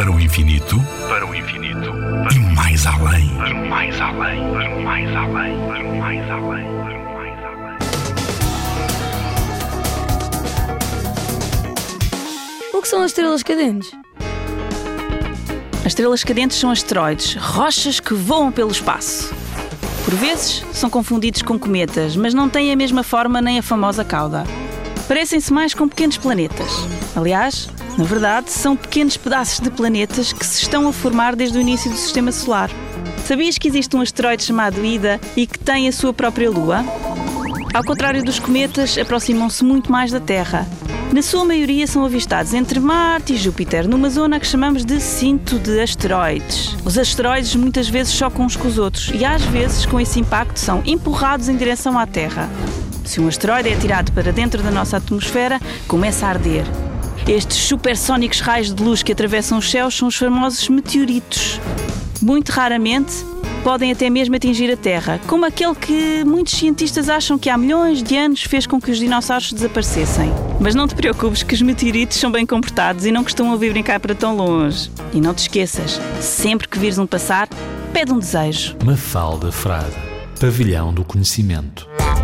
Para o infinito, para o infinito, e mais além, para mais além, para mais além, para mais além, para mais além. O que são as estrelas cadentes? As estrelas cadentes são asteroides, rochas que voam pelo espaço. Por vezes são confundidos com cometas, mas não têm a mesma forma nem a famosa cauda. Parecem-se mais com pequenos planetas. Aliás, na verdade, são pequenos pedaços de planetas que se estão a formar desde o início do sistema solar. Sabias que existe um asteroide chamado Ida e que tem a sua própria lua? Ao contrário dos cometas, aproximam-se muito mais da Terra. Na sua maioria são avistados entre Marte e Júpiter, numa zona que chamamos de cinto de asteroides. Os asteroides muitas vezes chocam uns com os outros e às vezes, com esse impacto, são empurrados em direção à Terra. Se um asteroide é atirado para dentro da nossa atmosfera, começa a arder. Estes supersónicos raios de luz que atravessam os céus são os famosos meteoritos. Muito raramente podem até mesmo atingir a Terra, como aquele que muitos cientistas acham que há milhões de anos fez com que os dinossauros desaparecessem. Mas não te preocupes que os meteoritos são bem comportados e não costumam vir brincar para tão longe. E não te esqueças, sempre que vires um passar, pede um desejo. Mafalda Frade, Pavilhão do Conhecimento.